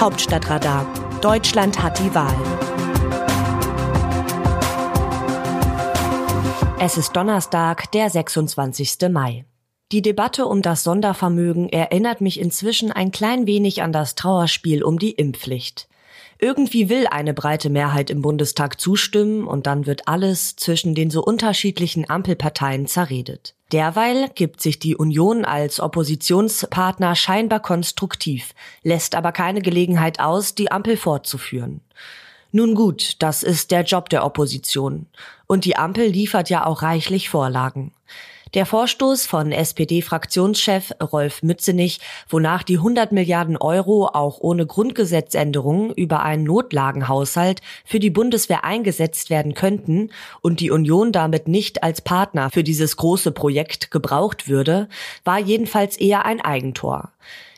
Hauptstadtradar. Deutschland hat die Wahl. Es ist Donnerstag, der 26. Mai. Die Debatte um das Sondervermögen erinnert mich inzwischen ein klein wenig an das Trauerspiel um die Impfpflicht. Irgendwie will eine breite Mehrheit im Bundestag zustimmen und dann wird alles zwischen den so unterschiedlichen Ampelparteien zerredet. Derweil gibt sich die Union als Oppositionspartner scheinbar konstruktiv, lässt aber keine Gelegenheit aus, die Ampel fortzuführen. Nun gut, das ist der Job der Opposition. Und die Ampel liefert ja auch reichlich Vorlagen. Der Vorstoß von SPD-Fraktionschef Rolf Mützenich, wonach die 100 Milliarden Euro auch ohne Grundgesetzänderung über einen Notlagenhaushalt für die Bundeswehr eingesetzt werden könnten und die Union damit nicht als Partner für dieses große Projekt gebraucht würde, war jedenfalls eher ein Eigentor.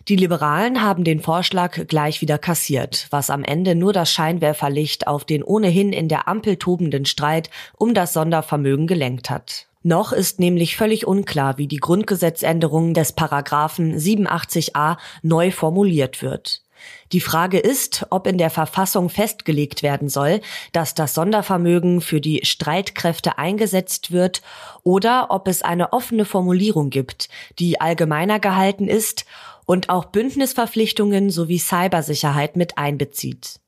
Die Liberalen haben den Vorschlag gleich wieder kassiert, was am Ende nur das Scheinwerferlicht auf den ohnehin in der Ampel tobenden Streit um das Sondervermögen gelenkt hat. Noch ist nämlich völlig unklar, wie die Grundgesetzänderung des Paragraphen 87a neu formuliert wird. Die Frage ist, ob in der Verfassung festgelegt werden soll, dass das Sondervermögen für die Streitkräfte eingesetzt wird oder ob es eine offene Formulierung gibt, die allgemeiner gehalten ist und auch Bündnisverpflichtungen sowie Cybersicherheit mit einbezieht.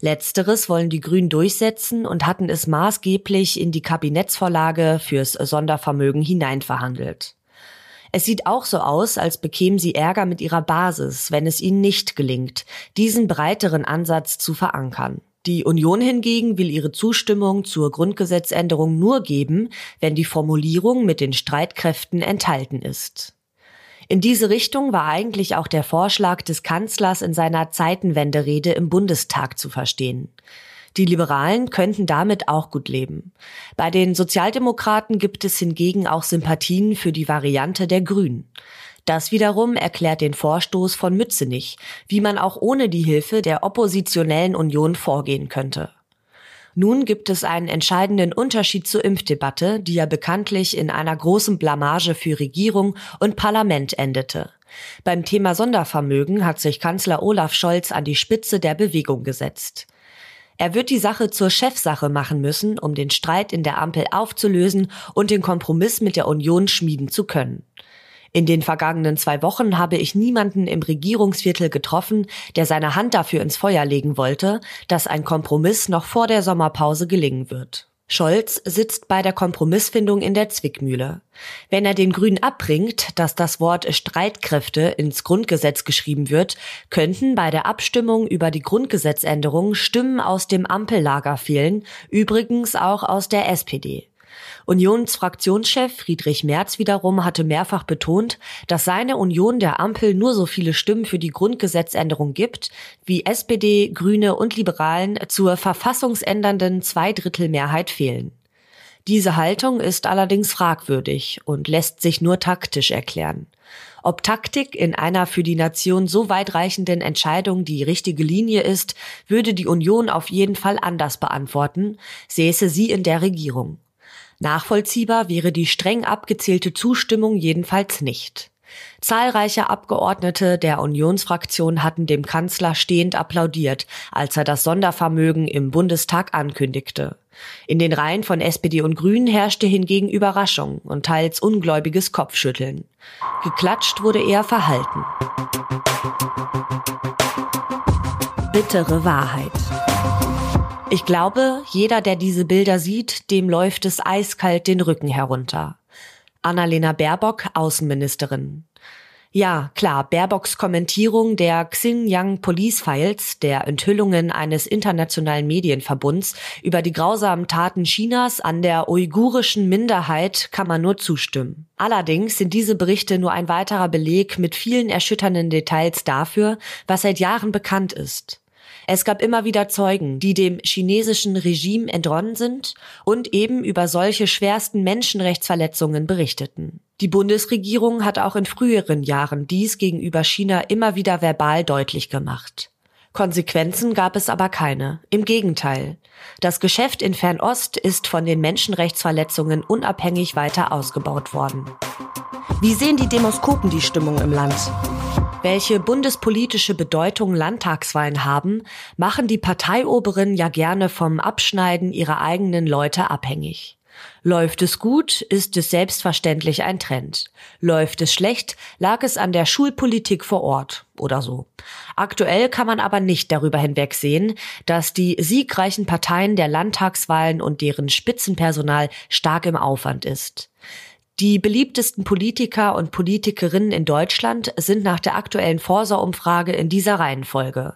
Letzteres wollen die Grünen durchsetzen und hatten es maßgeblich in die Kabinettsvorlage fürs Sondervermögen hineinverhandelt. Es sieht auch so aus, als bekämen sie Ärger mit ihrer Basis, wenn es ihnen nicht gelingt, diesen breiteren Ansatz zu verankern. Die Union hingegen will ihre Zustimmung zur Grundgesetzänderung nur geben, wenn die Formulierung mit den Streitkräften enthalten ist. In diese Richtung war eigentlich auch der Vorschlag des Kanzlers in seiner Zeitenwenderede im Bundestag zu verstehen. Die Liberalen könnten damit auch gut leben. Bei den Sozialdemokraten gibt es hingegen auch Sympathien für die Variante der Grünen. Das wiederum erklärt den Vorstoß von Mützenich, wie man auch ohne die Hilfe der oppositionellen Union vorgehen könnte. Nun gibt es einen entscheidenden Unterschied zur Impfdebatte, die ja bekanntlich in einer großen Blamage für Regierung und Parlament endete. Beim Thema Sondervermögen hat sich Kanzler Olaf Scholz an die Spitze der Bewegung gesetzt. Er wird die Sache zur Chefsache machen müssen, um den Streit in der Ampel aufzulösen und den Kompromiss mit der Union schmieden zu können. In den vergangenen zwei Wochen habe ich niemanden im Regierungsviertel getroffen, der seine Hand dafür ins Feuer legen wollte, dass ein Kompromiss noch vor der Sommerpause gelingen wird. Scholz sitzt bei der Kompromissfindung in der Zwickmühle. Wenn er den Grünen abbringt, dass das Wort Streitkräfte ins Grundgesetz geschrieben wird, könnten bei der Abstimmung über die Grundgesetzänderung Stimmen aus dem Ampellager fehlen, übrigens auch aus der SPD. Unionsfraktionschef Friedrich Merz wiederum hatte mehrfach betont, dass seine Union der Ampel nur so viele Stimmen für die Grundgesetzänderung gibt, wie SPD, Grüne und Liberalen zur verfassungsändernden Zweidrittelmehrheit fehlen. Diese Haltung ist allerdings fragwürdig und lässt sich nur taktisch erklären. Ob Taktik in einer für die Nation so weitreichenden Entscheidung die richtige Linie ist, würde die Union auf jeden Fall anders beantworten, säße sie in der Regierung. Nachvollziehbar wäre die streng abgezählte Zustimmung jedenfalls nicht. Zahlreiche Abgeordnete der Unionsfraktion hatten dem Kanzler stehend applaudiert, als er das Sondervermögen im Bundestag ankündigte. In den Reihen von SPD und Grünen herrschte hingegen Überraschung und teils ungläubiges Kopfschütteln. Geklatscht wurde eher verhalten. Bittere Wahrheit. Ich glaube, jeder, der diese Bilder sieht, dem läuft es eiskalt den Rücken herunter. Annalena Baerbock, Außenministerin. Ja, klar, Baerbocks Kommentierung der Xinjiang Police Files, der Enthüllungen eines internationalen Medienverbunds über die grausamen Taten Chinas an der uigurischen Minderheit kann man nur zustimmen. Allerdings sind diese Berichte nur ein weiterer Beleg mit vielen erschütternden Details dafür, was seit Jahren bekannt ist. Es gab immer wieder Zeugen, die dem chinesischen Regime entronnen sind und eben über solche schwersten Menschenrechtsverletzungen berichteten. Die Bundesregierung hat auch in früheren Jahren dies gegenüber China immer wieder verbal deutlich gemacht. Konsequenzen gab es aber keine. Im Gegenteil. Das Geschäft in Fernost ist von den Menschenrechtsverletzungen unabhängig weiter ausgebaut worden. Wie sehen die Demoskopen die Stimmung im Land? Welche bundespolitische Bedeutung Landtagswahlen haben, machen die Parteioberen ja gerne vom Abschneiden ihrer eigenen Leute abhängig. Läuft es gut, ist es selbstverständlich ein Trend. Läuft es schlecht, lag es an der Schulpolitik vor Ort oder so. Aktuell kann man aber nicht darüber hinwegsehen, dass die siegreichen Parteien der Landtagswahlen und deren Spitzenpersonal stark im Aufwand ist. Die beliebtesten Politiker und Politikerinnen in Deutschland sind nach der aktuellen Forsa-Umfrage in dieser Reihenfolge.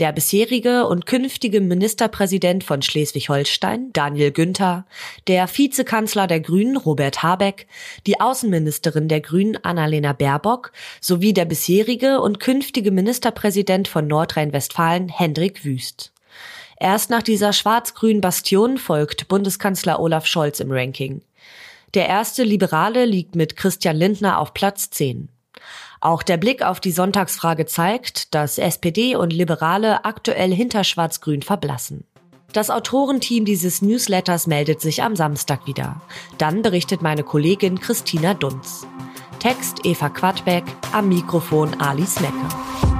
Der bisherige und künftige Ministerpräsident von Schleswig-Holstein, Daniel Günther, der Vizekanzler der Grünen, Robert Habeck, die Außenministerin der Grünen, Annalena Baerbock, sowie der bisherige und künftige Ministerpräsident von Nordrhein-Westfalen, Hendrik Wüst. Erst nach dieser schwarz-grünen Bastion folgt Bundeskanzler Olaf Scholz im Ranking. Der erste Liberale liegt mit Christian Lindner auf Platz 10. Auch der Blick auf die Sonntagsfrage zeigt, dass SPD und Liberale aktuell hinter Schwarz-Grün verblassen. Das Autorenteam dieses Newsletters meldet sich am Samstag wieder. Dann berichtet meine Kollegin Christina Dunz. Text Eva Quadbeck, am Mikrofon Ali Smecke.